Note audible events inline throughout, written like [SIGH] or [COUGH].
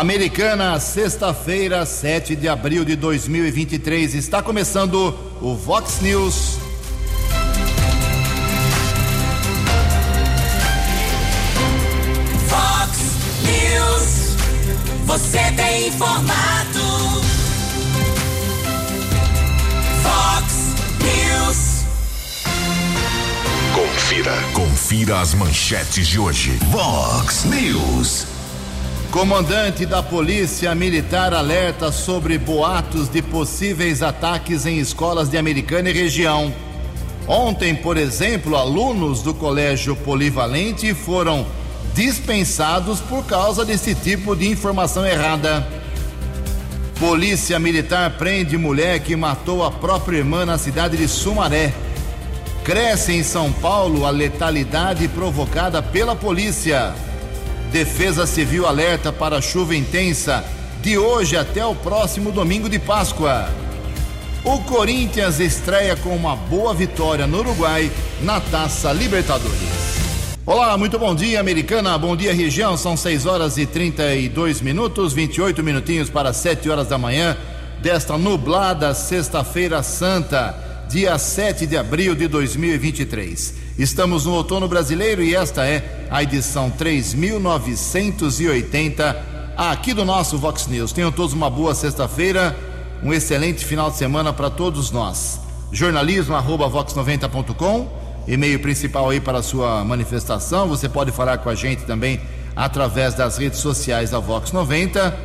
Americana, sexta-feira, 7 de abril de 2023. Está começando o Vox News. Vox News. Você tem informado. Vox News. Confira. Confira as manchetes de hoje. Vox News. Comandante da Polícia Militar alerta sobre boatos de possíveis ataques em escolas de Americana e região. Ontem, por exemplo, alunos do Colégio Polivalente foram dispensados por causa desse tipo de informação errada. Polícia Militar prende mulher que matou a própria irmã na cidade de Sumaré. Cresce em São Paulo a letalidade provocada pela polícia. Defesa Civil alerta para chuva intensa de hoje até o próximo domingo de Páscoa. O Corinthians estreia com uma boa vitória no Uruguai na Taça Libertadores. Olá, muito bom dia, americana. Bom dia, região. São 6 horas e 32 minutos, 28 minutinhos para 7 horas da manhã desta nublada Sexta-feira Santa, dia 7 de abril de 2023. Estamos no outono brasileiro e esta é a edição 3980 aqui do nosso Vox News. Tenham todos uma boa sexta-feira, um excelente final de semana para todos nós. Jornalismo arroba vox90.com, e-mail principal aí para a sua manifestação. Você pode falar com a gente também através das redes sociais da Vox 90.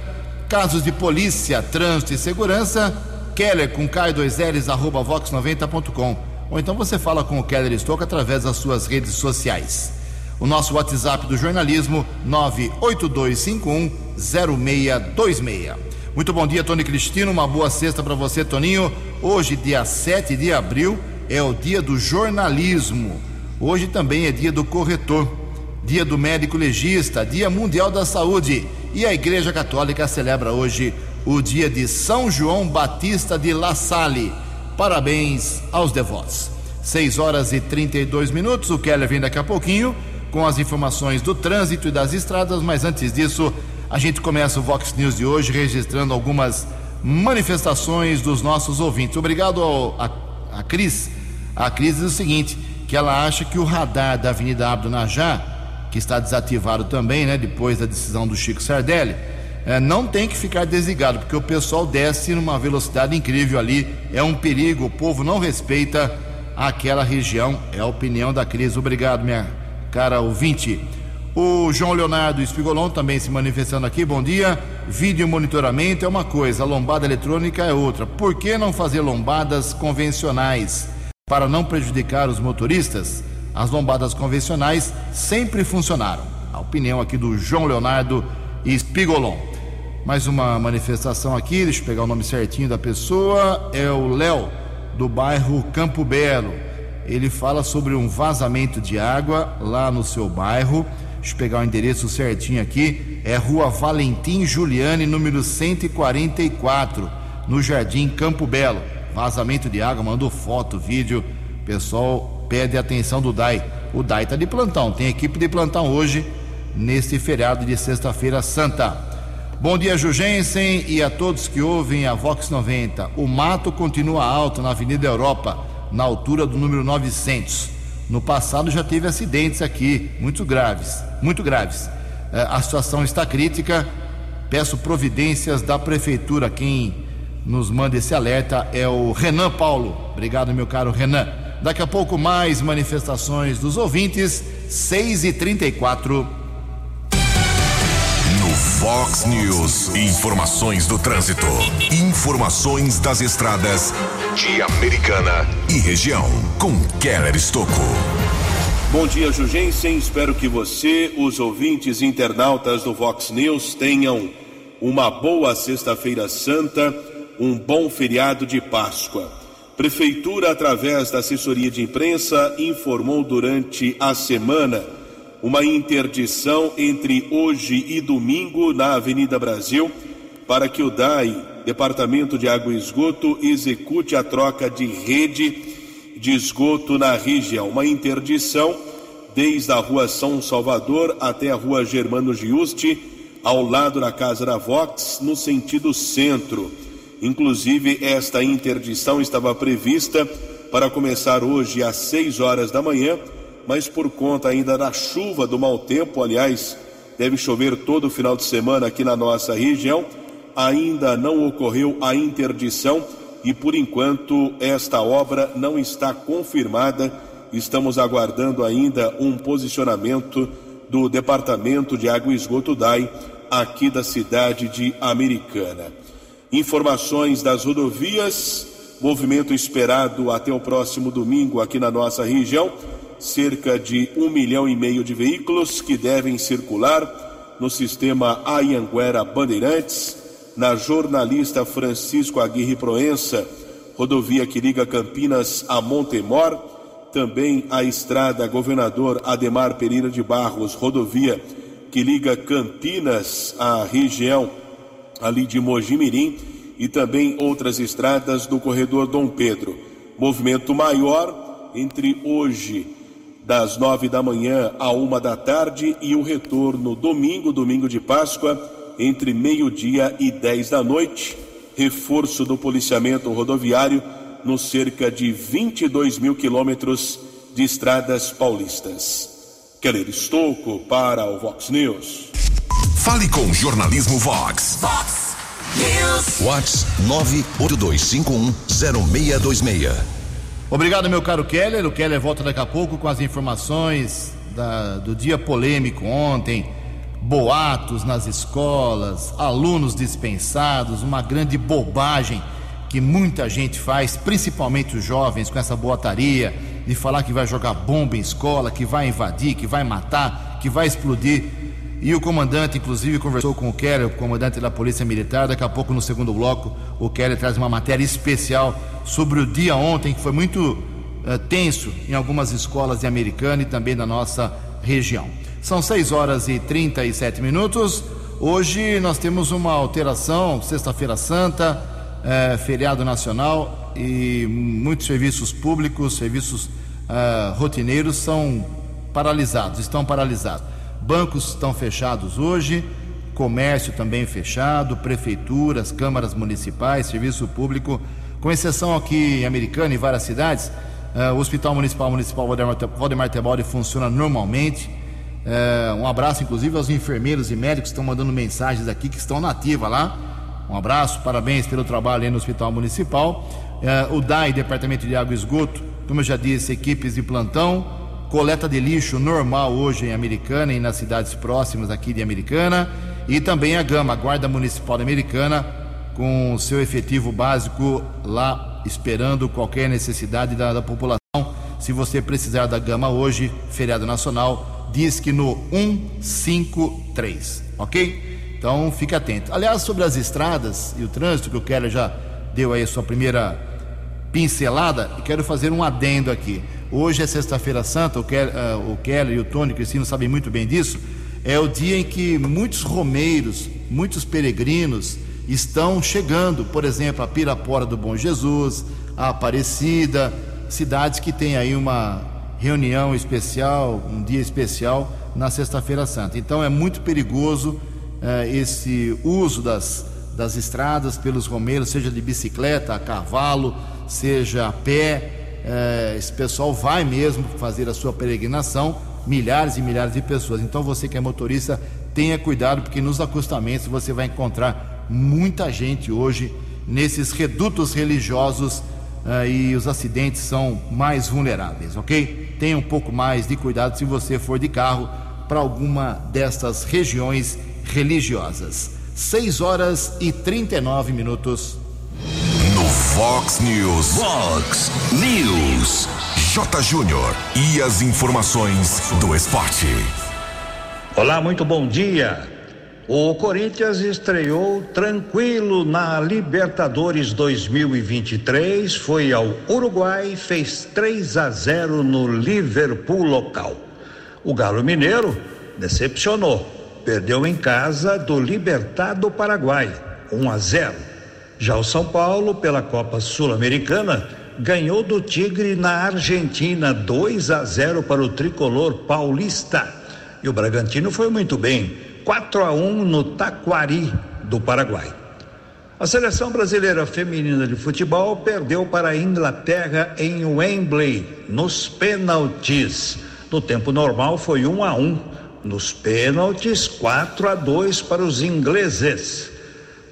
Casos de polícia, trânsito e segurança, Keller com K2Ls arroba vox90.com ou então você fala com o Keller Estouco através das suas redes sociais. O nosso WhatsApp do jornalismo 982510626. Muito bom dia, Tony Cristino. Uma boa sexta para você, Toninho. Hoje, dia 7 de abril, é o dia do jornalismo. Hoje também é dia do corretor, dia do médico legista, dia mundial da saúde. E a Igreja Católica celebra hoje o dia de São João Batista de La Salle. Parabéns aos devotos. 6 horas e 32 minutos. O Keller vem daqui a pouquinho com as informações do trânsito e das estradas, mas antes disso, a gente começa o Vox News de hoje registrando algumas manifestações dos nossos ouvintes. Obrigado ao, a, a Cris. A Cris diz o seguinte: que ela acha que o radar da Avenida Abdo Najá, que está desativado também, né, depois da decisão do Chico Sardelli, é, não tem que ficar desligado, porque o pessoal desce numa velocidade incrível ali, é um perigo, o povo não respeita aquela região, é a opinião da crise. Obrigado, minha cara ouvinte. O João Leonardo Espigolon também se manifestando aqui, bom dia. Vídeo monitoramento é uma coisa, a lombada eletrônica é outra. Por que não fazer lombadas convencionais? Para não prejudicar os motoristas, as lombadas convencionais sempre funcionaram. A opinião aqui do João Leonardo Espigolon. Mais uma manifestação aqui, deixa eu pegar o nome certinho da pessoa. É o Léo, do bairro Campo Belo. Ele fala sobre um vazamento de água lá no seu bairro. Deixa eu pegar o endereço certinho aqui. É Rua Valentim Juliane, número 144, no Jardim Campo Belo. Vazamento de água, mandou foto, vídeo. Pessoal pede atenção do DAI. O DAI está de plantão, tem equipe de plantão hoje, neste feriado de Sexta-feira Santa. Bom dia, Jugensen, e a todos que ouvem a Vox 90. O mato continua alto na Avenida Europa, na altura do número 900. No passado já teve acidentes aqui, muito graves, muito graves. É, a situação está crítica. Peço providências da prefeitura. Quem nos manda esse alerta é o Renan Paulo. Obrigado, meu caro Renan. Daqui a pouco mais manifestações dos ouvintes. 6 e 34 Fox News. Informações do trânsito. Informações das estradas de Americana e região. Com Keller Estocco. Bom dia, Jugensen. Espero que você, os ouvintes internautas do Fox News, tenham uma boa Sexta-feira Santa, um bom feriado de Páscoa. Prefeitura, através da assessoria de imprensa, informou durante a semana uma interdição entre hoje e domingo na Avenida Brasil para que o DAI, Departamento de Água e Esgoto, execute a troca de rede de esgoto na região. Uma interdição desde a Rua São Salvador até a Rua Germano Giusti ao lado da Casa da Vox, no sentido centro. Inclusive, esta interdição estava prevista para começar hoje às 6 horas da manhã, mas por conta ainda da chuva, do mau tempo, aliás, deve chover todo o final de semana aqui na nossa região, ainda não ocorreu a interdição e por enquanto esta obra não está confirmada. Estamos aguardando ainda um posicionamento do Departamento de Água e Esgoto DAI aqui da cidade de Americana. Informações das rodovias, movimento esperado até o próximo domingo aqui na nossa região, cerca de um milhão e meio de veículos que devem circular no sistema Ayanguera Bandeirantes, na jornalista Francisco Aguirre Proença, rodovia que liga Campinas a Montemor, também a estrada Governador Ademar Pereira de Barros, rodovia que liga Campinas à região ali de Mojimirim e também outras estradas do corredor Dom Pedro. Movimento maior entre hoje, das nove da manhã à uma da tarde, e o retorno domingo, domingo de Páscoa, entre meio-dia e dez da noite. Reforço do policiamento rodoviário nos cerca de 22 mil quilômetros de estradas paulistas. Keller Estocco para o Vox News. Fale com Jornalismo Vox. Vox News. Vox 982510626. Obrigado, meu caro Keller. O Keller volta daqui a pouco com as informações da- do dia polêmico ontem. Boatos nas escolas, alunos dispensados, uma grande bobagem que muita gente faz, principalmente os jovens, com essa boataria de falar que vai jogar bomba em escola, que vai invadir, que vai matar, que vai explodir. E o comandante, inclusive, conversou com o Keller, o comandante da Polícia Militar. Daqui a pouco, no segundo bloco, o Keller traz uma matéria especial sobre o dia ontem, que foi muito eh, tenso em algumas escolas de Americana e também da nossa região. São 6 horas e 37 minutos. Hoje nós temos uma alteração, Sexta-feira Santa, eh, feriado nacional e muitos serviços públicos, serviços ah, rotineiros são paralisados, estão paralisados. Bancos estão fechados hoje, comércio também fechado, prefeituras, câmaras municipais, serviço público, com exceção aqui em Americana e várias cidades, eh, o Hospital Municipal Municipal Valdemar Valdemar Tebaldi funciona normalmente. Eh, um abraço, inclusive, aos enfermeiros e médicos que estão mandando mensagens aqui, que estão na ativa lá. Um abraço, parabéns pelo trabalho aí no Hospital Municipal. Eh, o DAI, Departamento de Água e Esgoto, como eu já disse, equipes de plantão. Coleta de lixo normal hoje em Americana e nas cidades próximas aqui de Americana. E também a Gama, Guarda Municipal Americana, com seu efetivo básico lá esperando qualquer necessidade da, da população. Se você precisar da Gama hoje, feriado nacional, diz que no 153, ok? Então fique atento. Aliás, sobre as estradas e o trânsito, que o Keller já deu aí a sua primeira pincelada, e quero fazer um adendo aqui. Hoje é Sexta-feira Santa, o Keller, ah, o Keller e o Tony Cristino sabem muito bem disso. É o dia em que muitos romeiros, muitos peregrinos estão chegando, por exemplo, a Pirapora do Bom Jesus, a Aparecida, cidades que têm aí uma reunião especial, um dia especial na Sexta-feira Santa. Então é muito perigoso eh, esse uso das, das estradas pelos romeiros, seja de bicicleta, a cavalo, seja a pé. Eh, esse pessoal vai mesmo fazer a sua peregrinação, milhares e milhares de pessoas. Então você que é motorista, tenha cuidado, porque nos acostamentos você vai encontrar muita gente hoje nesses redutos religiosos ah, e os acidentes são mais vulneráveis, ok? Tenha um pouco mais de cuidado se você for de carro para alguma dessas regiões religiosas. 6 horas e 39 minutos. No Fox News. Fox News. J. Júnior. E as informações do esporte. Olá, muito bom dia. O Corinthians estreou tranquilo na Libertadores 2023, foi ao Uruguai, fez 3 a 0 no Liverpool local. O Galo Mineiro decepcionou, perdeu em casa do Libertado Paraguai, 1 a 0. Já o São Paulo, pela Copa Sul-Americana, ganhou do Tigre na Argentina, 2 a 0 para o tricolor paulista. E o Bragantino foi muito bem. 4 a 1 no Taquari do Paraguai. A seleção brasileira feminina de futebol perdeu para a Inglaterra em Wembley nos pênaltis. No tempo normal foi 1 a 1, nos pênaltis 4 a 2 para os ingleses.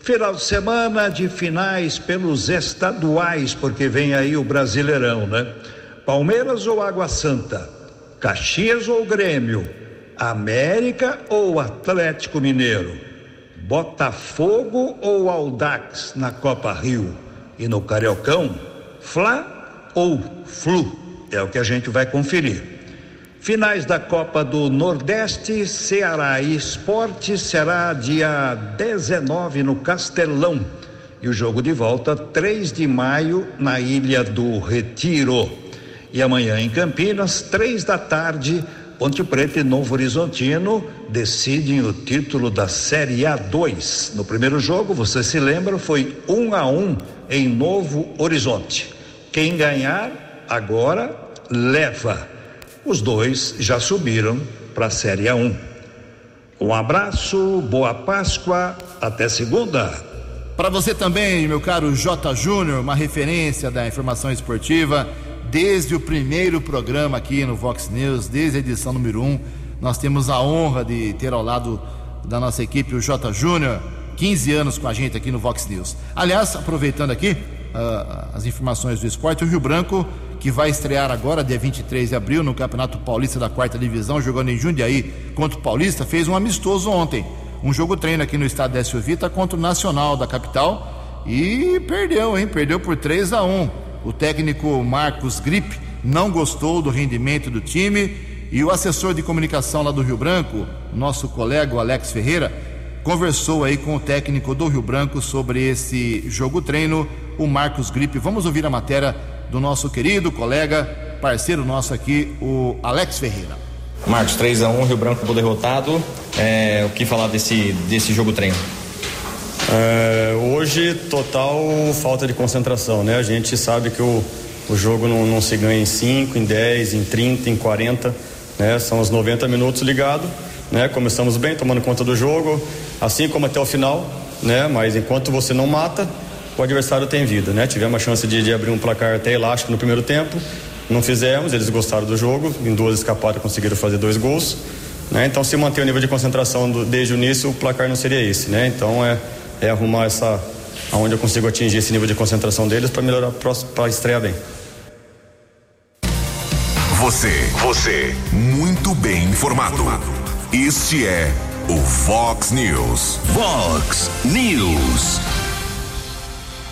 Final de semana de finais pelos estaduais, porque vem aí o Brasileirão, né? Palmeiras ou Água Santa? Caxias ou Grêmio? América ou Atlético Mineiro? Botafogo ou Aldax na Copa Rio? E no Cariocão, Fla ou Flu? É o que a gente vai conferir. Finais da Copa do Nordeste, Ceará e Esporte será dia 19 no Castelão. E o jogo de volta 3 de maio na Ilha do Retiro. E amanhã em Campinas, três da tarde, Ponte Preta e Novo Horizontino decidem o título da Série A2. No primeiro jogo, você se lembra, foi um a um em Novo Horizonte. Quem ganhar agora leva. Os dois já subiram para a Série A1. Um abraço, boa Páscoa, até segunda. Para você também, meu caro J. Júnior, uma referência da informação esportiva desde o primeiro programa aqui no Vox News, desde a edição número 1. Um, nós temos a honra de ter ao lado da nossa equipe o J. Júnior, 15 anos com a gente aqui no Vox News. Aliás, aproveitando aqui uh, as informações do esporte, o Rio Branco, que vai estrear agora, dia 23 de abril, no Campeonato Paulista da Quarta Divisão, jogando em Jundiaí contra o Paulista, fez um amistoso ontem. Um jogo treino aqui no estado da Vita contra o Nacional da capital e perdeu, hein? Perdeu por 3 a 1 o técnico Marcos Grip não gostou do rendimento do time e o assessor de comunicação lá do Rio Branco, nosso colega Alex Ferreira, conversou aí com o técnico do Rio Branco sobre esse jogo treino, o Marcos Grip. Vamos ouvir a matéria do nosso querido colega, parceiro nosso aqui, o Alex Ferreira. Marcos, 3 a 1 Rio Branco por derrotado. É, o que falar desse, desse jogo treino? É, hoje, total falta de concentração, né? A gente sabe que o, o jogo não, não se ganha em 5, em 10, em 30, em 40, né? São os 90 minutos ligados, né? Começamos bem, tomando conta do jogo, assim como até o final, né? Mas enquanto você não mata, o adversário tem vida, né? Tivemos a chance de, de abrir um placar até elástico no primeiro tempo, não fizemos, eles gostaram do jogo, em duas escapadas conseguiram fazer dois gols, né? Então, se manter o nível de concentração do, desde o início, o placar não seria esse, né? Então, é é arrumar essa aonde eu consigo atingir esse nível de concentração deles para melhorar para estrear bem. Você, você, muito bem informado. Este é o Fox News. Fox News.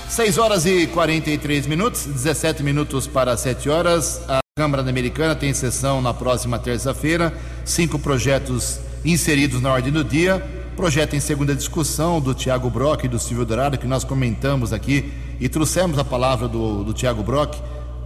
6 horas e 43 minutos, 17 minutos para 7 horas. A Câmara Americana tem sessão na próxima terça-feira. Cinco projetos inseridos na ordem do dia Projeto em segunda discussão do Tiago Brock e do Silvio Dourado, que nós comentamos aqui e trouxemos a palavra do, do Tiago Brock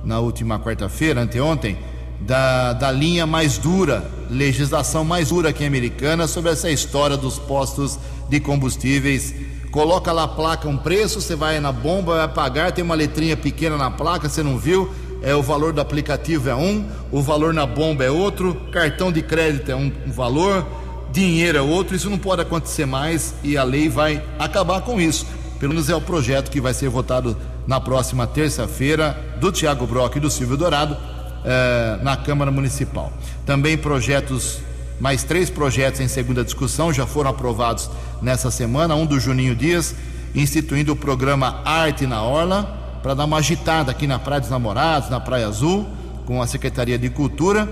na última quarta-feira, anteontem, da, da linha mais dura, legislação mais dura que a americana sobre essa história dos postos de combustíveis. Coloca lá a placa, um preço, você vai na bomba, vai pagar, tem uma letrinha pequena na placa, você não viu, é o valor do aplicativo é um, o valor na bomba é outro, cartão de crédito é um, um valor dinheiro é outro, isso não pode acontecer mais e a lei vai acabar com isso. Pelo menos é o projeto que vai ser votado na próxima terça-feira do Tiago Brock e do Silvio Dourado eh, na Câmara Municipal. Também projetos, mais três projetos em segunda discussão já foram aprovados nessa semana. Um do Juninho Dias, instituindo o programa Arte na Orla, para dar uma agitada aqui na Praia dos Namorados, na Praia Azul, com a Secretaria de Cultura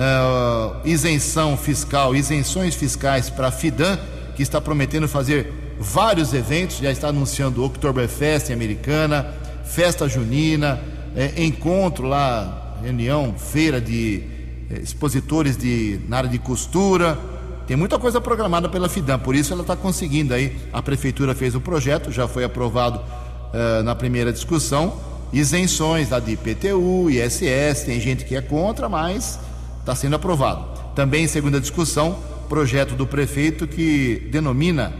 uh, isenção fiscal, isenções fiscais para a FIDAN, que está prometendo fazer vários eventos, já está anunciando Oktoberfest em Americana, festa junina, é, encontro lá, reunião, feira de é, expositores de, na área de costura. Tem muita coisa programada pela FIDAN, por isso ela está conseguindo aí. A prefeitura fez o projeto, já foi aprovado na primeira discussão. Isenções lá de IPTU, ISS, tem gente que é contra, mas está sendo aprovado. Também, em segunda discussão, projeto do prefeito que denomina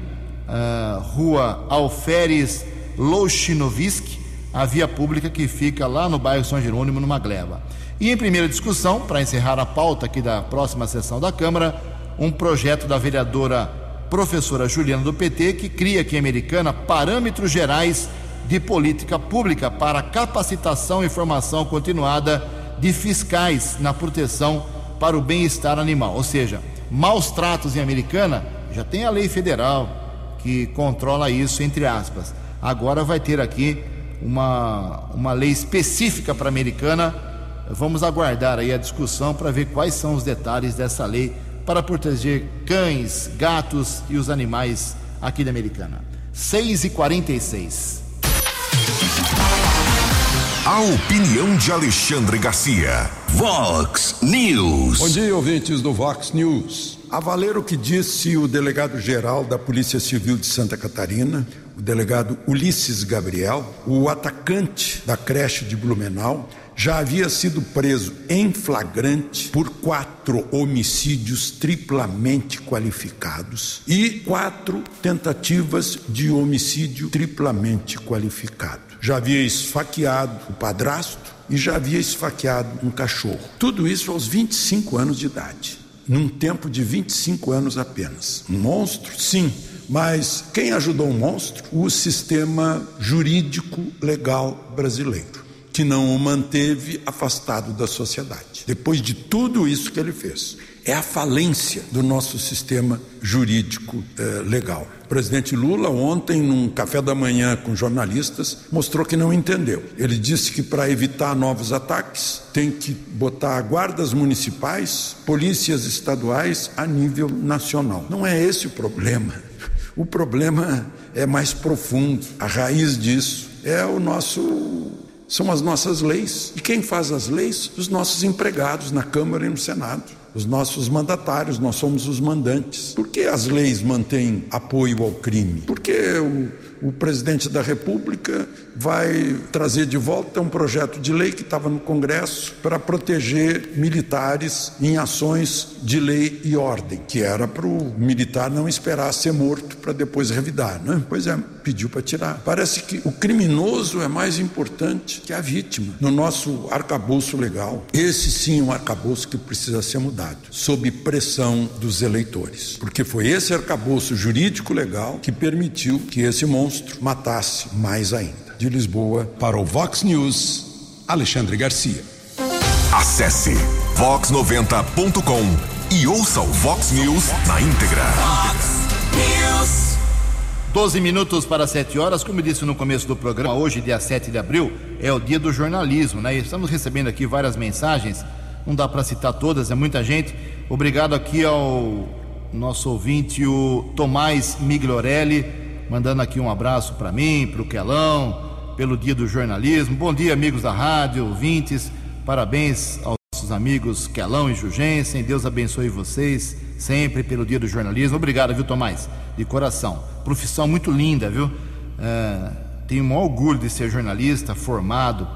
uh, Rua Alferes Louchinovski, a via pública que fica lá no bairro São Jerônimo, numa gleba. E em primeira discussão, para encerrar a pauta aqui da próxima sessão da Câmara, um projeto da vereadora professora Juliana do PT, que cria aqui em Americana parâmetros gerais de política pública para capacitação e formação continuada de fiscais na proteção para o bem-estar animal. Ou seja, maus tratos em Americana, já tem a lei federal que controla isso, entre aspas. Agora vai ter aqui uma, uma lei específica para Americana. Vamos aguardar aí a discussão para ver quais são os detalhes dessa lei para proteger cães, gatos e os animais aqui da Americana. 6 e 46 A opinião de Alexandre Garcia. Vox News. Bom dia, ouvintes do Vox News. A valer o que disse o delegado-geral da Polícia Civil de Santa Catarina, o delegado Ulisses Gabriel, o atacante da creche de Blumenau, já havia sido preso em flagrante por quatro homicídios triplamente qualificados e quatro tentativas de homicídio triplamente qualificado. Já havia esfaqueado o padrasto e já havia esfaqueado um cachorro. Tudo isso aos 25 anos de idade, num tempo de 25 anos apenas. Um monstro? Sim. Mas quem ajudou o monstro? O sistema jurídico legal brasileiro que não o manteve afastado da sociedade. Depois de tudo isso que ele fez, é a falência do nosso sistema jurídico eh, legal. O presidente Lula, ontem, num café da manhã com jornalistas, mostrou que não entendeu. Ele disse que para evitar novos ataques, tem que botar guardas municipais, polícias estaduais a nível nacional. Não é esse o problema. O problema é mais profundo. A raiz disso é o nosso são as nossas leis. E quem faz as leis? Os nossos empregados na Câmara e no Senado. Os nossos mandatários, nós somos os mandantes. Por que as leis mantêm apoio ao crime? Porque o, o presidente da República vai trazer de volta um projeto de lei que estava no Congresso para proteger militares em ações de lei e ordem, que era para o militar não esperar ser morto para depois revidar, né? Pois é, pediu para tirar. Parece que o criminoso é mais importante que a vítima no nosso arcabouço legal. Esse sim é um arcabouço que precisa ser mudado, sob pressão dos eleitores, porque foi esse arcabouço jurídico legal que permitiu que esse monstro matasse mais ainda de Lisboa. Para o Vox News, Alexandre Garcia. Acesse vox90.com e ouça o Vox News na íntegra. Vox News. 12 minutos para 7 horas, como disse no começo do programa, hoje, dia 7 de abril, é o dia do jornalismo, né? E estamos recebendo aqui várias mensagens, não dá para citar todas, é muita gente. Obrigado aqui ao nosso ouvinte, o Tomás Migliorelli, mandando aqui um abraço para mim, para o Quelão, pelo Dia do Jornalismo. Bom dia, amigos da rádio, ouvintes. Parabéns aos nossos amigos Quelão e Jugensen. Deus abençoe vocês sempre pelo Dia do Jornalismo. Obrigado, viu, Tomás? De coração. Profissão muito linda, viu? É, tenho um orgulho de ser jornalista, formado.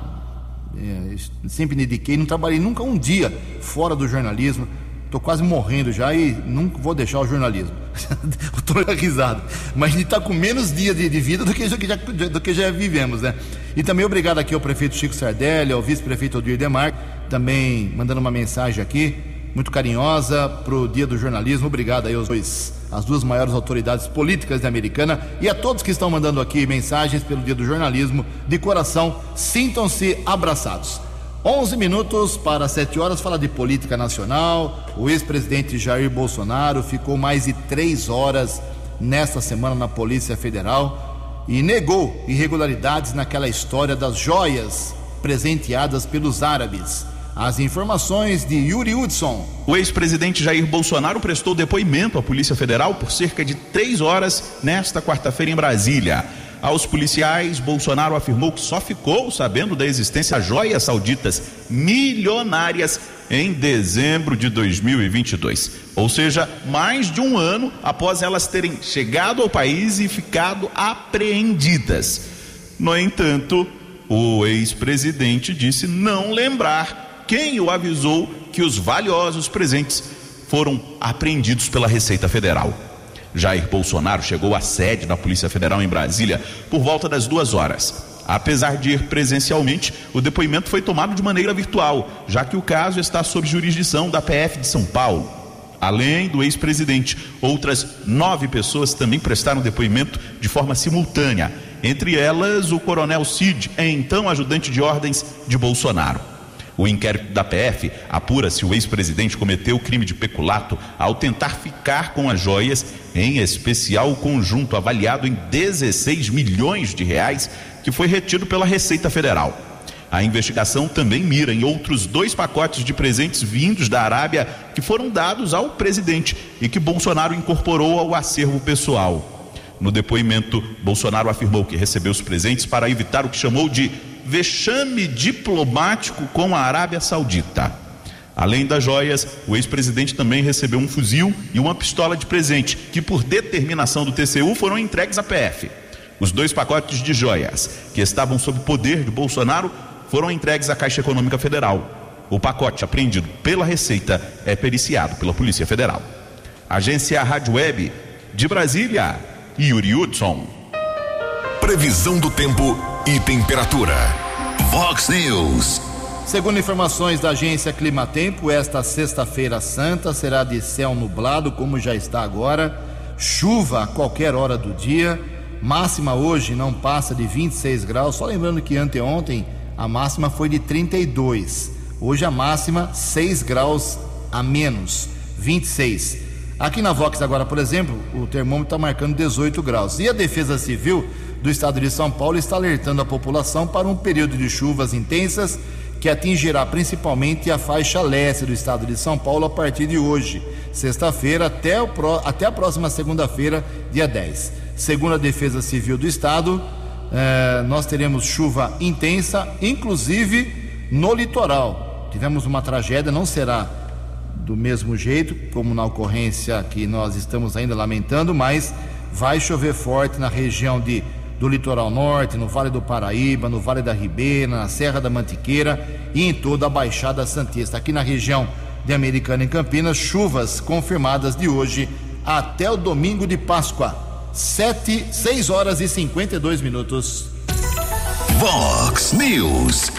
É, sempre me dediquei, não trabalhei nunca um dia fora do jornalismo. Estou quase morrendo já e não vou deixar o jornalismo. [LAUGHS] Estou risado. Mas a gente está com menos dias de, de, vida do que, já, do que já vivemos, né? E também obrigado aqui ao prefeito Chico Sardelli, ao vice-prefeito Odir Demar, também mandando uma mensagem aqui, muito carinhosa, para o Dia do Jornalismo. Obrigado aí aos dois, as duas maiores autoridades políticas da Americana e a todos que estão mandando aqui mensagens pelo Dia do Jornalismo. De coração, sintam-se abraçados. 11 minutos para 7 horas, fala de política nacional. O ex-presidente Jair Bolsonaro ficou mais de três horas nesta semana na Polícia Federal e negou irregularidades naquela história das joias presenteadas pelos árabes. As informações de Yuri Hudson. O ex-presidente Jair Bolsonaro prestou depoimento à Polícia Federal por cerca de três horas nesta quarta-feira em Brasília. Aos policiais, Bolsonaro afirmou que só ficou sabendo da existência de joias sauditas milionárias em dezembro de 2022. Ou seja, mais de um ano após elas terem chegado ao país e ficado apreendidas. No entanto, o ex-presidente disse não lembrar quem o avisou que os valiosos presentes foram apreendidos pela Receita Federal. Jair Bolsonaro chegou à sede da Polícia Federal em Brasília por volta das duas horas. Apesar de ir presencialmente, o depoimento foi tomado de maneira virtual, já que o caso está sob jurisdição da PF de São Paulo. Além do ex-presidente, outras nove pessoas também prestaram depoimento de forma simultânea. Entre elas, o coronel Cid, então ajudante de ordens de Bolsonaro. O inquérito da PF apura se o ex-presidente cometeu crime de peculato ao tentar ficar com as joias, em especial o conjunto avaliado em 16 milhões de reais que foi retido pela Receita Federal. A investigação também mira em outros dois pacotes de presentes vindos da Arábia que foram dados ao presidente e que Bolsonaro incorporou ao acervo pessoal. No depoimento, Bolsonaro afirmou que recebeu os presentes para evitar o que chamou de vexame diplomático com a Arábia Saudita. Além das joias, o ex-presidente também recebeu um fuzil e uma pistola de presente, que por determinação do TCU foram entregues à PF. Os dois pacotes de joias, que estavam sob poder de Bolsonaro, foram entregues à Caixa Econômica Federal. O pacote apreendido pela Receita é periciado pela Polícia Federal. Agência Rádio Web de Brasília, Yuri Hudson. Previsão do tempo e temperatura. Vox News. Segundo informações da agência Climatempo, esta sexta-feira santa será de céu nublado, como já está agora, chuva a qualquer hora do dia, máxima hoje não passa de 26 graus, só lembrando que anteontem a máxima foi de 32, hoje a máxima 6 graus a menos, 26. Aqui na Vox agora, por exemplo, o termômetro está marcando 18 graus. E a Defesa Civil do Estado de São Paulo está alertando a população para um período de chuvas intensas que atingirá principalmente a faixa leste do estado de São Paulo a partir de hoje, sexta-feira, até, até a próxima segunda-feira, dia 10. Segundo a Defesa Civil do Estado, eh, nós teremos chuva intensa, inclusive no litoral. Tivemos uma tragédia, não será do mesmo jeito, como na ocorrência que nós estamos ainda lamentando, mas vai chover forte na região de do litoral norte, no Vale do Paraíba, no Vale da Ribeira, na Serra da Mantiqueira e em toda a Baixada Santista. Aqui na região de Americana e Campinas, chuvas confirmadas de hoje até o domingo de Páscoa. 7, 6 horas e 52 minutos. Vox News.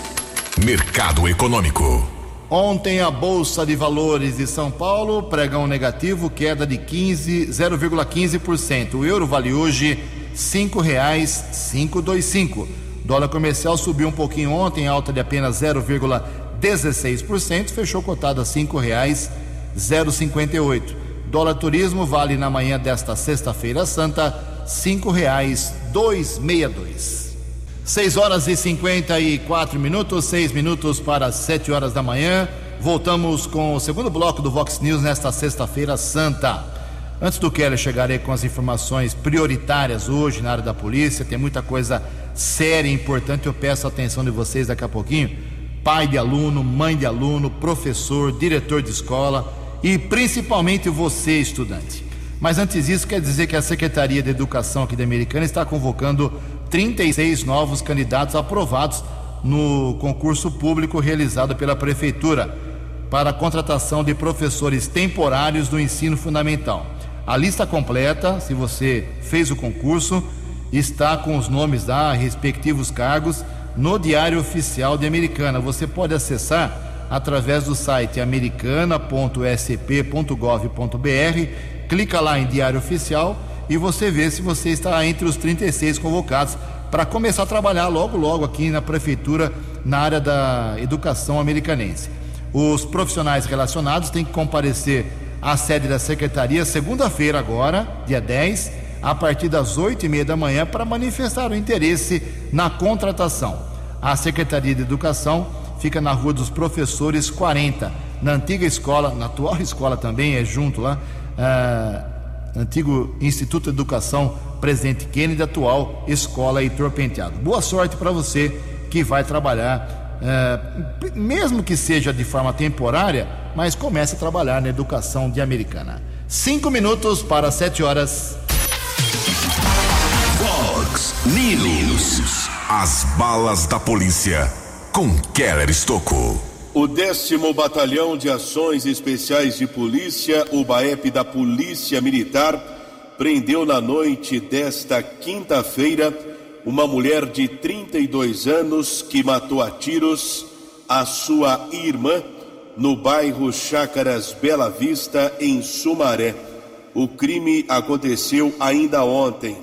Mercado Econômico. Ontem a Bolsa de Valores de São Paulo, pregão negativo, queda de 15, 0,15%. O euro vale hoje cinco reais cinco dois cinco. Dólar comercial subiu um pouquinho ontem, alta de apenas 0,16%, fechou cotado a cinco reais 0,58. Dólar turismo vale na manhã desta sexta-feira santa cinco reais 262. 6 horas e 54 minutos, 6 minutos para 7 horas da manhã. Voltamos com o segundo bloco do Vox News nesta sexta-feira santa. Antes do Keller chegar aí com as informações prioritárias hoje na área da polícia, tem muita coisa séria e importante. Eu peço a atenção de vocês daqui a pouquinho. Pai de aluno, mãe de aluno, professor, diretor de escola e principalmente você, estudante. Mas antes disso, quer dizer que a Secretaria de Educação aqui da Americana está convocando 36 novos candidatos aprovados no concurso público realizado pela Prefeitura para a contratação de professores temporários do ensino fundamental. A lista completa, se você fez o concurso, está com os nomes da respectivos cargos no Diário Oficial de Americana. Você pode acessar através do site americana.sp.gov.br, clica lá em Diário Oficial e você vê se você está entre os 36 convocados para começar a trabalhar logo logo aqui na prefeitura na área da educação americanense. Os profissionais relacionados têm que comparecer à sede da secretaria segunda-feira agora, dia 10, a partir das oito e meia da manhã para manifestar o interesse na contratação. A Secretaria de Educação fica na Rua dos Professores 40, na antiga escola, na atual escola também, é junto lá, uh, antigo Instituto de Educação Presidente Kennedy, atual Escola Heitor Penteado. Boa sorte para você que vai trabalhar é, mesmo que seja de forma temporária, mas comece a trabalhar na educação de americana. Cinco minutos para sete horas. Fox News. As balas da polícia com Keller Estocou. O décimo Batalhão de Ações Especiais de Polícia, o BAEP da Polícia Militar, prendeu na noite desta quinta-feira uma mulher de 32 anos que matou a tiros a sua irmã no bairro Chácaras Bela Vista, em Sumaré. O crime aconteceu ainda ontem.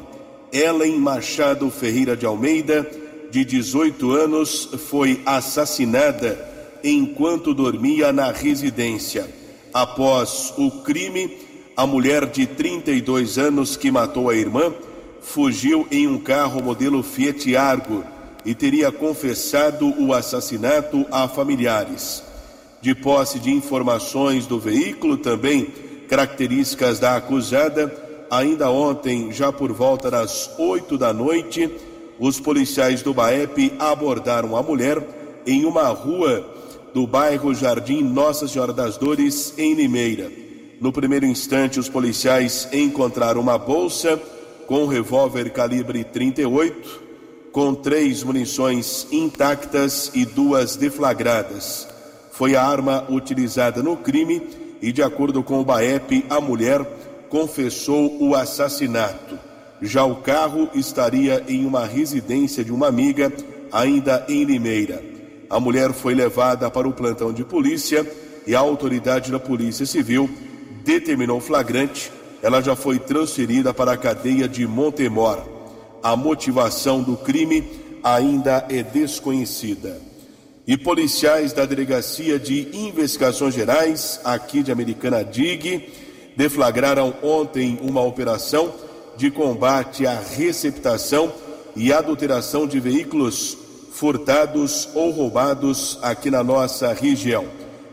Ellen Machado Ferreira de Almeida, de 18 anos, foi assassinada enquanto dormia na residência. Após o crime, a mulher de 32 anos que matou a irmã fugiu em um carro modelo Fiat Argo e teria confessado o assassinato a familiares. De posse de informações do veículo, também características da acusada, ainda ontem, já por volta das oito da noite, os policiais do BAEP abordaram a mulher em uma rua do bairro Jardim Nossa Senhora das Dores, em Limeira. No primeiro instante, os policiais encontraram uma bolsa com um revólver calibre 38, com três munições intactas e duas deflagradas. Foi a arma utilizada no crime e, de acordo com o BAEP, a mulher confessou o assassinato. Já o carro estaria em uma residência de uma amiga, ainda em Limeira. A mulher foi levada para o plantão de polícia e a autoridade da Polícia Civil determinou flagrante. Ela já foi transferida para a cadeia de Montemor. A motivação do crime ainda é desconhecida. E policiais da Delegacia de Investigações Gerais, aqui de Americana DIG, deflagraram ontem uma operação de combate à receptação e adulteração de veículos furtados ou roubados aqui na nossa região.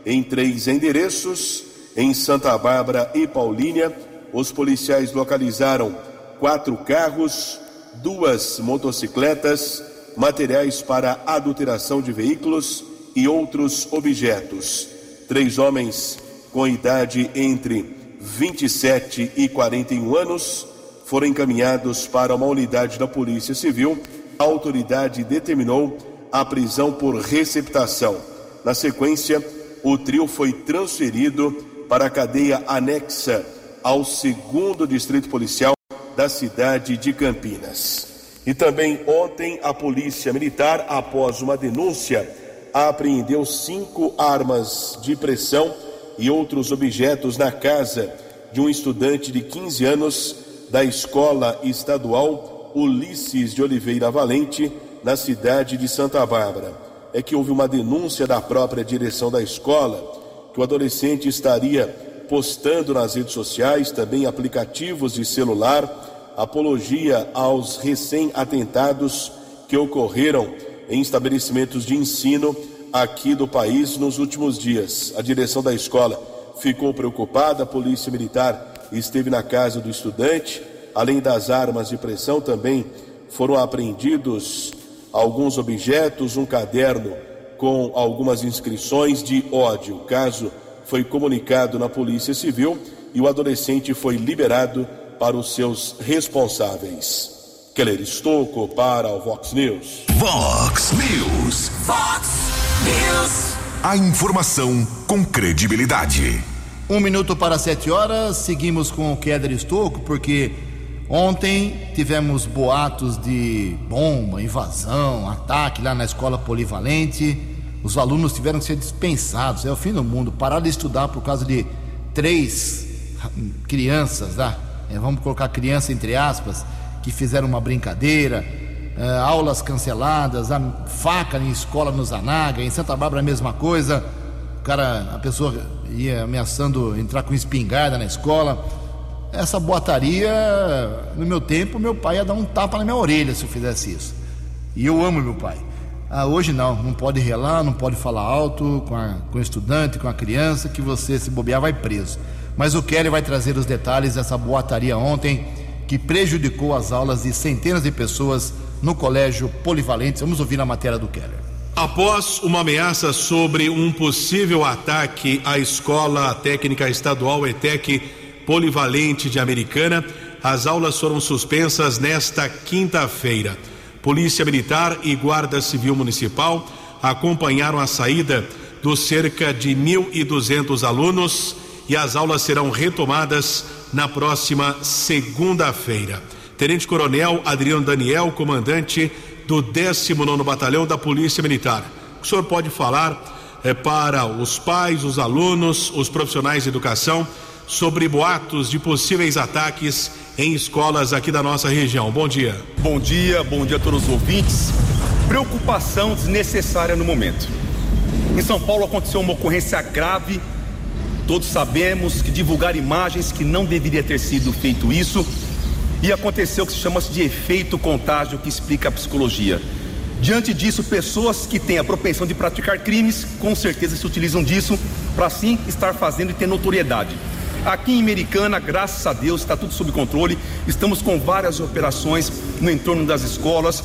Em três endereços, em Santa Bárbara e Paulínia, os policiais localizaram quatro carros, duas motocicletas, materiais para adulteração de veículos e outros objetos. Três homens com idade entre 27 e 41 anos foram encaminhados para uma unidade da Polícia Civil a autoridade determinou a prisão por receptação. Na sequência, o trio foi transferido para a cadeia anexa ao segundo distrito policial da cidade de Campinas. E também ontem a polícia militar, após uma denúncia, apreendeu cinco armas de pressão e outros objetos na casa de um estudante de 15 anos da escola estadual Ulisses de Oliveira Valente, na cidade de Santa Bárbara. É que houve uma denúncia da própria direção da escola que o adolescente estaria postando nas redes sociais, também aplicativos de celular, apologia aos recém-atentados que ocorreram em estabelecimentos de ensino aqui do país nos últimos dias. A direção da escola ficou preocupada, a Polícia Militar esteve na casa do estudante Além das armas de pressão, também foram apreendidos alguns objetos, um caderno com algumas inscrições de ódio. Caso foi comunicado na Polícia Civil e o adolescente foi liberado para os seus responsáveis. Keller Estocco para o Vox News. Vox News. Vox News. A informação com credibilidade. Um minuto para sete horas, seguimos com o Keller Estocco, porque Ontem tivemos boatos de bomba, invasão, ataque lá na escola polivalente. Os alunos tiveram que ser dispensados. É o fim do mundo. Parar de estudar por causa de três crianças, tá? É, vamos colocar criança entre aspas, que fizeram uma brincadeira. É, aulas canceladas, a faca em escola no Zanaga, em Santa Bárbara a mesma coisa. O cara, a pessoa ia ameaçando entrar com espingarda na escola essa boataria, no meu tempo, meu pai ia dar um tapa na minha orelha se eu fizesse isso. E eu amo meu pai. Ah, hoje não, não pode relar, não pode falar alto com, a, com o estudante, com a criança, que você se bobear vai preso. Mas o Kelly vai trazer os detalhes dessa boataria ontem que prejudicou as aulas de centenas de pessoas no colégio Polivalente. Vamos ouvir a matéria do Keller. Após uma ameaça sobre um possível ataque à escola técnica estadual ETEC Polivalente de Americana, as aulas foram suspensas nesta quinta-feira. Polícia Militar e Guarda Civil Municipal acompanharam a saída dos cerca de 1.200 alunos e as aulas serão retomadas na próxima segunda-feira. Tenente Coronel Adriano Daniel, comandante do 19 Batalhão da Polícia Militar. O senhor pode falar é, para os pais, os alunos, os profissionais de educação sobre boatos de possíveis ataques em escolas aqui da nossa região. Bom dia. Bom dia, bom dia a todos os ouvintes. Preocupação desnecessária no momento. Em São Paulo aconteceu uma ocorrência grave. Todos sabemos que divulgar imagens que não deveria ter sido feito isso. E aconteceu o que se chama de efeito contágio que explica a psicologia. Diante disso, pessoas que têm a propensão de praticar crimes, com certeza se utilizam disso para assim estar fazendo e ter notoriedade. Aqui em Americana, graças a Deus, está tudo sob controle. Estamos com várias operações no entorno das escolas,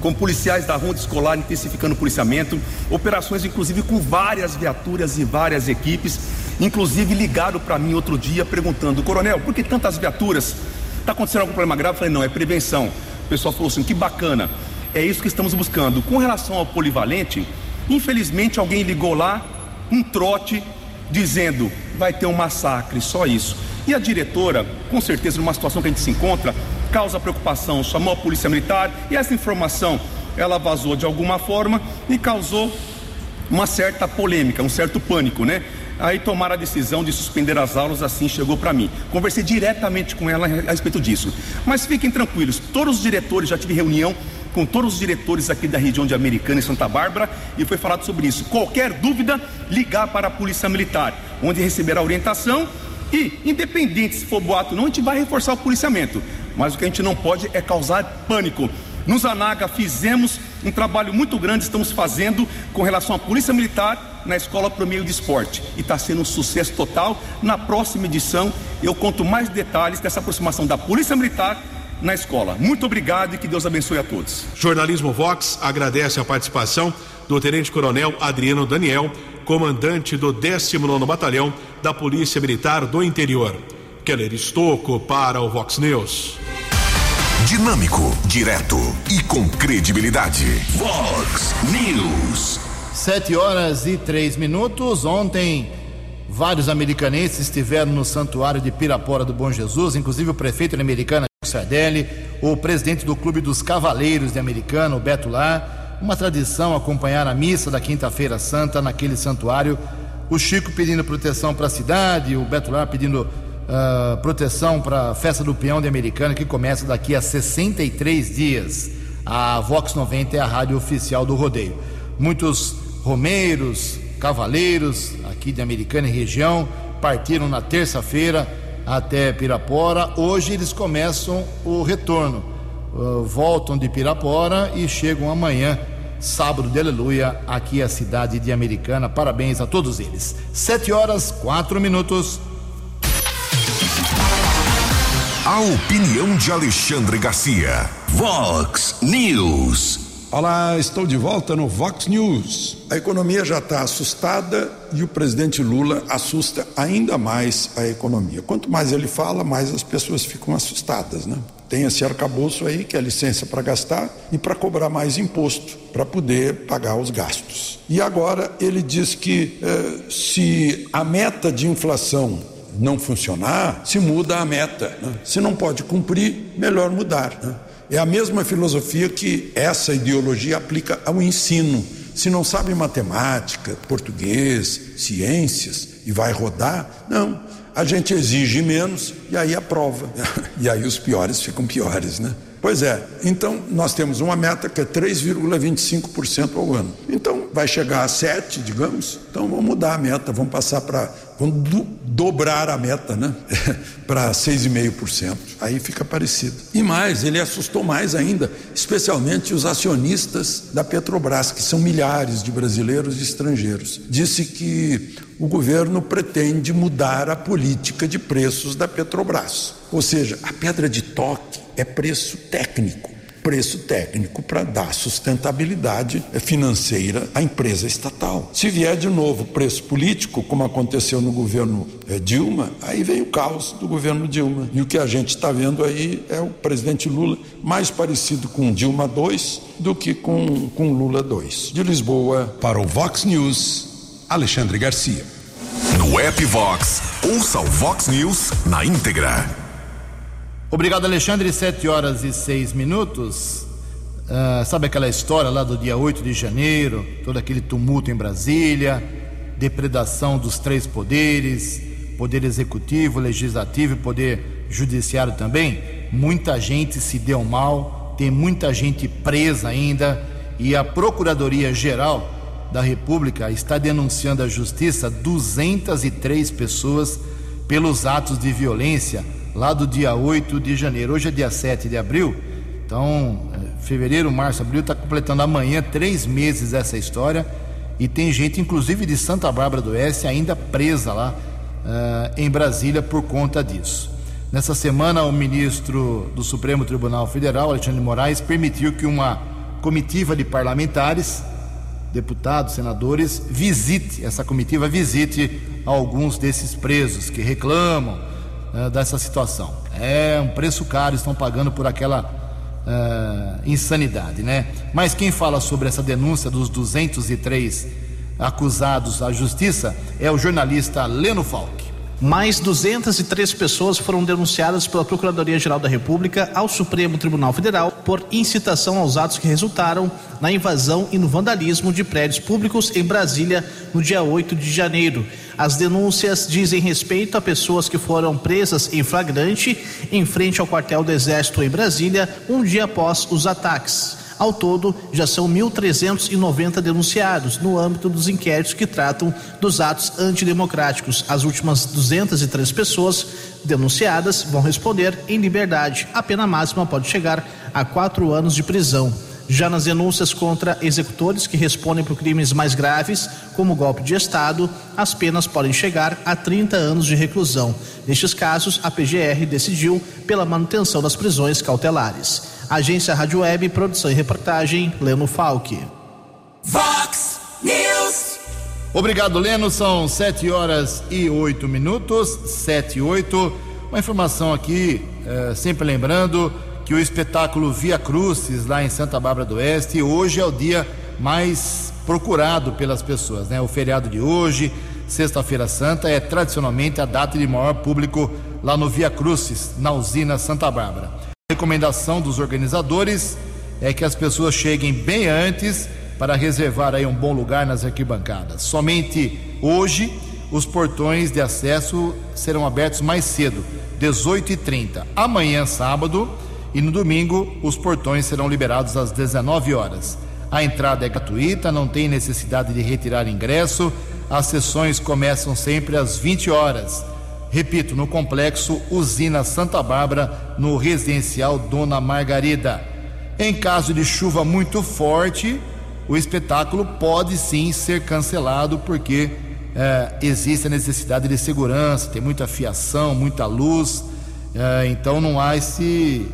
com policiais da ronda escolar intensificando o policiamento, operações inclusive com várias viaturas e várias equipes. Inclusive ligaram para mim outro dia perguntando, coronel, por que tantas viaturas? Está acontecendo algum problema grave? Eu falei, não, é prevenção. O pessoal falou assim, que bacana. É isso que estamos buscando. Com relação ao polivalente, infelizmente alguém ligou lá, um trote, dizendo vai ter um massacre, só isso. E a diretora, com certeza, numa situação que a gente se encontra, causa preocupação, chamou a polícia militar e essa informação ela vazou de alguma forma e causou uma certa polêmica, um certo pânico, né? Aí tomaram a decisão de suspender as aulas, assim chegou para mim. Conversei diretamente com ela a respeito disso. Mas fiquem tranquilos, todos os diretores, já tive reunião com todos os diretores aqui da região de Americana e Santa Bárbara e foi falado sobre isso. Qualquer dúvida, ligar para a Polícia Militar, onde receberá orientação e, independente se for boato ou não, a gente vai reforçar o policiamento. Mas o que a gente não pode é causar pânico. Nos Anaga fizemos um trabalho muito grande, estamos fazendo com relação à Polícia Militar na Escola para o Meio de Esporte. E está sendo um sucesso total. Na próxima edição eu conto mais detalhes dessa aproximação da Polícia Militar na escola. Muito obrigado e que Deus abençoe a todos. Jornalismo Vox agradece a participação do Tenente Coronel Adriano Daniel, comandante do 19 Batalhão da Polícia Militar do Interior. Keller Estocco para o Vox News. Dinâmico, direto e com credibilidade. Vox News. Sete horas e três minutos. Ontem, vários americanenses estiveram no santuário de Pirapora do Bom Jesus, inclusive o prefeito americano Sardelli, o presidente do Clube dos Cavaleiros de Americana, o Beto Lar. Uma tradição acompanhar a missa da Quinta-feira Santa naquele santuário. O Chico pedindo proteção para a cidade, o Beto Lar pedindo uh, proteção para a festa do peão de Americana, que começa daqui a 63 dias. A Vox 90 é a rádio oficial do rodeio. Muitos romeiros, cavaleiros aqui de Americana e região partiram na terça-feira até Pirapora. Hoje eles começam o retorno, uh, voltam de Pirapora e chegam amanhã, sábado de aleluia, aqui à cidade de Americana. Parabéns a todos eles. Sete horas, quatro minutos. A opinião de Alexandre Garcia. Vox News. Olá, estou de volta no Vox News. A economia já está assustada e o presidente Lula assusta ainda mais a economia. Quanto mais ele fala, mais as pessoas ficam assustadas, né? Tem esse arcabouço aí, que é licença para gastar e para cobrar mais imposto, para poder pagar os gastos. E agora ele diz que eh, se a meta de inflação não funcionar, se muda a meta. Né? Se não pode cumprir, melhor mudar. Né? É a mesma filosofia que essa ideologia aplica ao ensino. Se não sabe matemática, português, ciências e vai rodar, não. A gente exige menos e aí aprova. [LAUGHS] E aí os piores ficam piores, né? Pois é, então nós temos uma meta que é 3,25% ao ano. Então vai chegar a 7, digamos. Então vamos mudar a meta, vamos passar para vamos do, dobrar a meta, né? [LAUGHS] para 6,5%. Aí fica parecido. E mais, ele assustou mais ainda, especialmente os acionistas da Petrobras, que são milhares de brasileiros e estrangeiros. Disse que o governo pretende mudar a política de preços da Petrobras. Ou seja, a pedra de toque é preço técnico. Preço técnico para dar sustentabilidade financeira à empresa estatal. Se vier de novo preço político, como aconteceu no governo eh, Dilma, aí vem o caos do governo Dilma. E o que a gente está vendo aí é o presidente Lula mais parecido com Dilma II do que com, com Lula II. De Lisboa. Para o Vox News, Alexandre Garcia. No app Vox, ouça o Vox News na íntegra. Obrigado, Alexandre. Sete horas e seis minutos. Uh, sabe aquela história lá do dia 8 de janeiro, todo aquele tumulto em Brasília, depredação dos três poderes, poder executivo, legislativo e poder judiciário também? Muita gente se deu mal, tem muita gente presa ainda e a Procuradoria Geral da República está denunciando à Justiça 203 pessoas pelos atos de violência lá do dia 8 de janeiro. Hoje é dia 7 de abril, então fevereiro, março, abril, está completando amanhã três meses essa história e tem gente, inclusive de Santa Bárbara do Oeste, ainda presa lá uh, em Brasília por conta disso. Nessa semana, o ministro do Supremo Tribunal Federal, Alexandre de Moraes, permitiu que uma comitiva de parlamentares, deputados, senadores, visite, essa comitiva visite alguns desses presos que reclamam uh, dessa situação. É um preço caro, estão pagando por aquela uh, insanidade, né? Mas quem fala sobre essa denúncia dos 203 acusados à justiça é o jornalista Leno Falck. Mais 203 pessoas foram denunciadas pela Procuradoria-Geral da República ao Supremo Tribunal Federal por incitação aos atos que resultaram na invasão e no vandalismo de prédios públicos em Brasília no dia 8 de janeiro. As denúncias dizem respeito a pessoas que foram presas em flagrante em frente ao quartel do Exército em Brasília um dia após os ataques. Ao todo, já são 1.390 denunciados no âmbito dos inquéritos que tratam dos atos antidemocráticos. As últimas 203 pessoas denunciadas vão responder em liberdade. A pena máxima pode chegar a quatro anos de prisão. Já nas denúncias contra executores que respondem por crimes mais graves, como golpe de Estado, as penas podem chegar a 30 anos de reclusão. Nestes casos, a PGR decidiu pela manutenção das prisões cautelares. Agência Rádio Web, produção e reportagem, Leno Falck. Vox News. Obrigado, Leno. São sete horas e oito minutos, sete e oito. Uma informação aqui, é, sempre lembrando que o espetáculo Via Crucis, lá em Santa Bárbara do Oeste, hoje é o dia mais procurado pelas pessoas, né? O feriado de hoje, Sexta-feira Santa, é tradicionalmente a data de maior público lá no Via Crucis, na usina Santa Bárbara. A recomendação dos organizadores é que as pessoas cheguem bem antes para reservar aí um bom lugar nas arquibancadas. Somente hoje os portões de acesso serão abertos mais cedo, 18h30. Amanhã, sábado, e no domingo, os portões serão liberados às 19 horas. A entrada é gratuita, não tem necessidade de retirar ingresso. As sessões começam sempre às 20 horas. Repito, no complexo Usina Santa Bárbara, no residencial Dona Margarida. Em caso de chuva muito forte, o espetáculo pode sim ser cancelado, porque é, existe a necessidade de segurança, tem muita fiação, muita luz, é, então não há esse,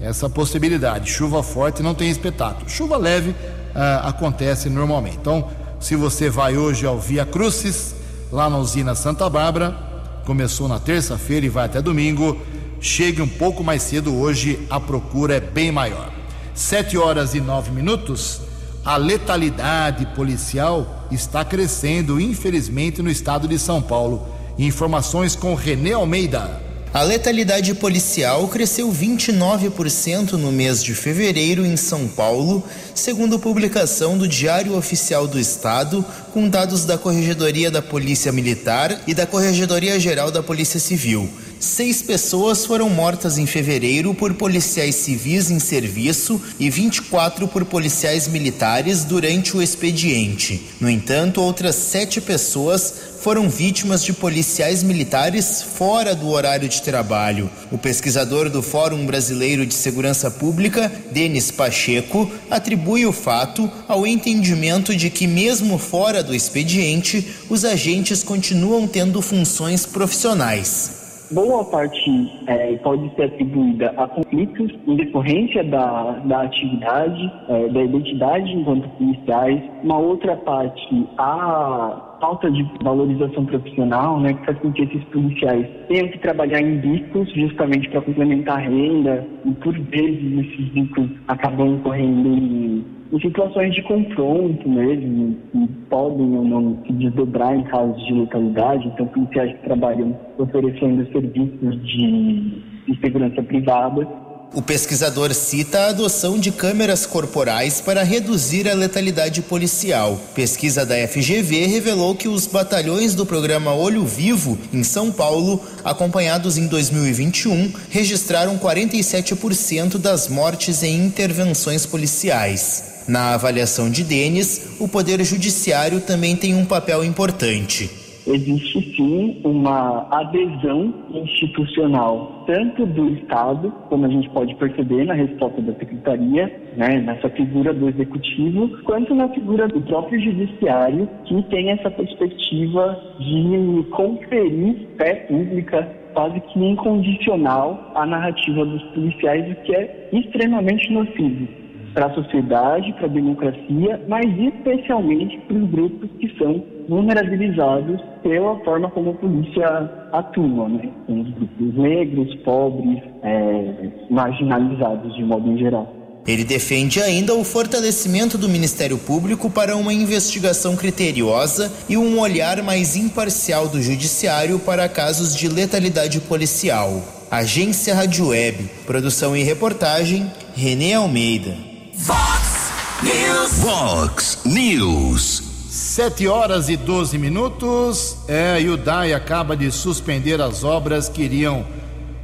essa possibilidade. Chuva forte não tem espetáculo. Chuva leve é, acontece normalmente. Então, se você vai hoje ao Via Crucis, lá na usina Santa Bárbara, começou na terça-feira e vai até domingo. Chegue um pouco mais cedo hoje, a procura é bem maior. Sete horas e nove minutos. A letalidade policial está crescendo, infelizmente, no estado de São Paulo. Informações com Renê Almeida. A letalidade policial cresceu 29% no mês de fevereiro em São Paulo, segundo publicação do Diário Oficial do Estado, com dados da Corregedoria da Polícia Militar e da Corregedoria Geral da Polícia Civil. Seis pessoas foram mortas em fevereiro por policiais civis em serviço e 24 por policiais militares durante o expediente. No entanto, outras sete pessoas foram vítimas de policiais militares fora do horário de trabalho. O pesquisador do Fórum Brasileiro de Segurança Pública, Denis Pacheco, atribui o fato ao entendimento de que, mesmo fora do expediente, os agentes continuam tendo funções profissionais boa parte é, pode ser atribuída a conflitos em decorrência da, da atividade, é, da identidade enquanto policiais. Uma outra parte, a falta de valorização profissional, né, que faz com que esses policiais tenham que trabalhar em bicos justamente para complementar a renda e por vezes esses bicos acabam incorrendo em em situações de confronto mesmo, que podem ou não se desdobrar em casos de localidade, então policiais que trabalham oferecendo serviços de, de segurança privada. O pesquisador cita a adoção de câmeras corporais para reduzir a letalidade policial. Pesquisa da FGV revelou que os batalhões do programa Olho Vivo, em São Paulo, acompanhados em 2021, registraram 47% das mortes em intervenções policiais. Na avaliação de Denis, o Poder Judiciário também tem um papel importante existe sim uma adesão institucional, tanto do Estado, como a gente pode perceber na resposta da Secretaria, né, nessa figura do Executivo, quanto na figura do próprio Judiciário, que tem essa perspectiva de conferir fé pública quase que incondicional à narrativa dos policiais, o que é extremamente nocivo para a sociedade, para a democracia, mas especialmente para os grupos que são vulnerabilizados pela forma como a polícia atua, né? Os grupos negros, pobres, é, marginalizados de modo em geral. Ele defende ainda o fortalecimento do Ministério Público para uma investigação criteriosa e um olhar mais imparcial do Judiciário para casos de letalidade policial. Agência Rádio Web, produção e reportagem, Renê Almeida. Fox News. Fox News. 7 horas e 12 minutos. É, e o DAI acaba de suspender as obras que iriam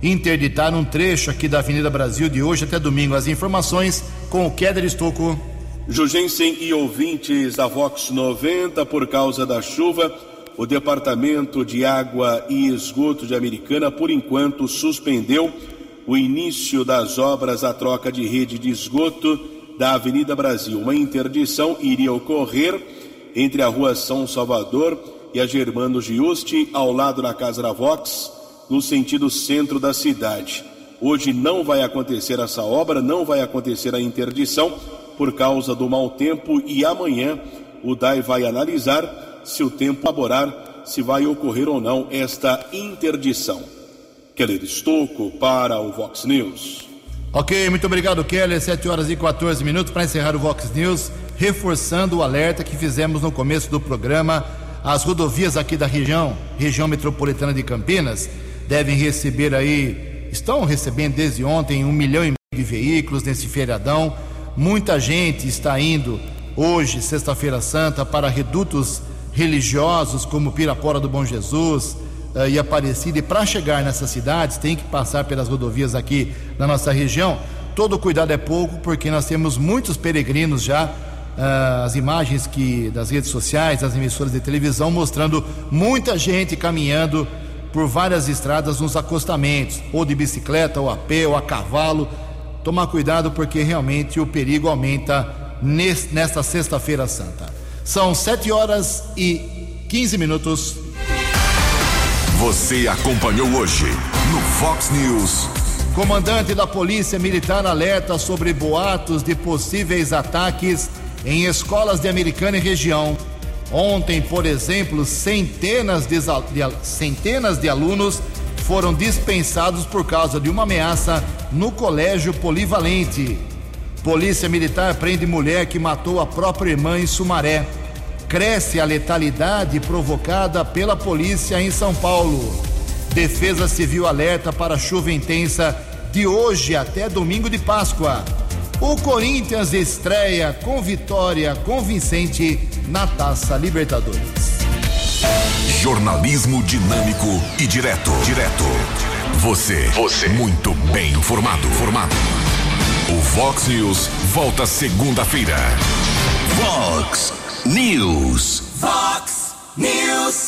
interditar um trecho aqui da Avenida Brasil de hoje até domingo. As informações com o Kéder Estocco. Jugensen e ouvintes da Vox 90, por causa da chuva, o Departamento de Água e Esgoto de Americana, por enquanto, suspendeu o início das obras, a troca de rede de esgoto da Avenida Brasil. Uma interdição iria ocorrer entre a rua São Salvador e a Germano Giusti, ao lado da Casa da Vox, no sentido centro da cidade. Hoje não vai acontecer essa obra, não vai acontecer a interdição por causa do mau tempo e amanhã o DAI vai analisar se o tempo laborar, se vai ocorrer ou não esta interdição. Keller Estocco para o Vox News. Ok, muito obrigado, Keller. 7 horas e 14 minutos para encerrar o Vox News reforçando o alerta que fizemos no começo do programa. As rodovias aqui da região, região metropolitana de Campinas, devem receber aí, estão recebendo desde ontem um milhão e meio de veículos nesse feriadão. Muita gente está indo hoje, sexta-feira santa, para redutos religiosos como Pirapora do Bom Jesus uh, e Aparecida. E para chegar nessas cidades, tem que passar pelas rodovias aqui na nossa região. Todo cuidado é pouco, porque nós temos muitos peregrinos já uh, as imagens que das redes sociais, das emissoras de televisão, mostrando muita gente caminhando por várias estradas nos acostamentos, ou de bicicleta, ou a pé, ou a cavalo. Tomar cuidado porque realmente o perigo aumenta nesta sexta-feira santa. São 7 horas e 15 minutos. Você acompanhou hoje no Fox News. Comandante da Polícia Militar alerta sobre boatos de possíveis ataques em escolas de Americana e região. Ontem, por exemplo, centenas de, centenas de alunos foram dispensados por causa de uma ameaça no colégio polivalente. Polícia Militar prende mulher que matou a própria irmã em Sumaré. Cresce a letalidade provocada pela polícia em São Paulo. Defesa Civil alerta para chuva intensa de hoje até domingo de Páscoa. O Corinthians estreia com vitória convincente na Taça Libertadores. Jornalismo dinâmico e direto. Direto. Você. Você. Muito bem informado. Formado. O Vox News volta segunda-feira. Vox News. Fox News.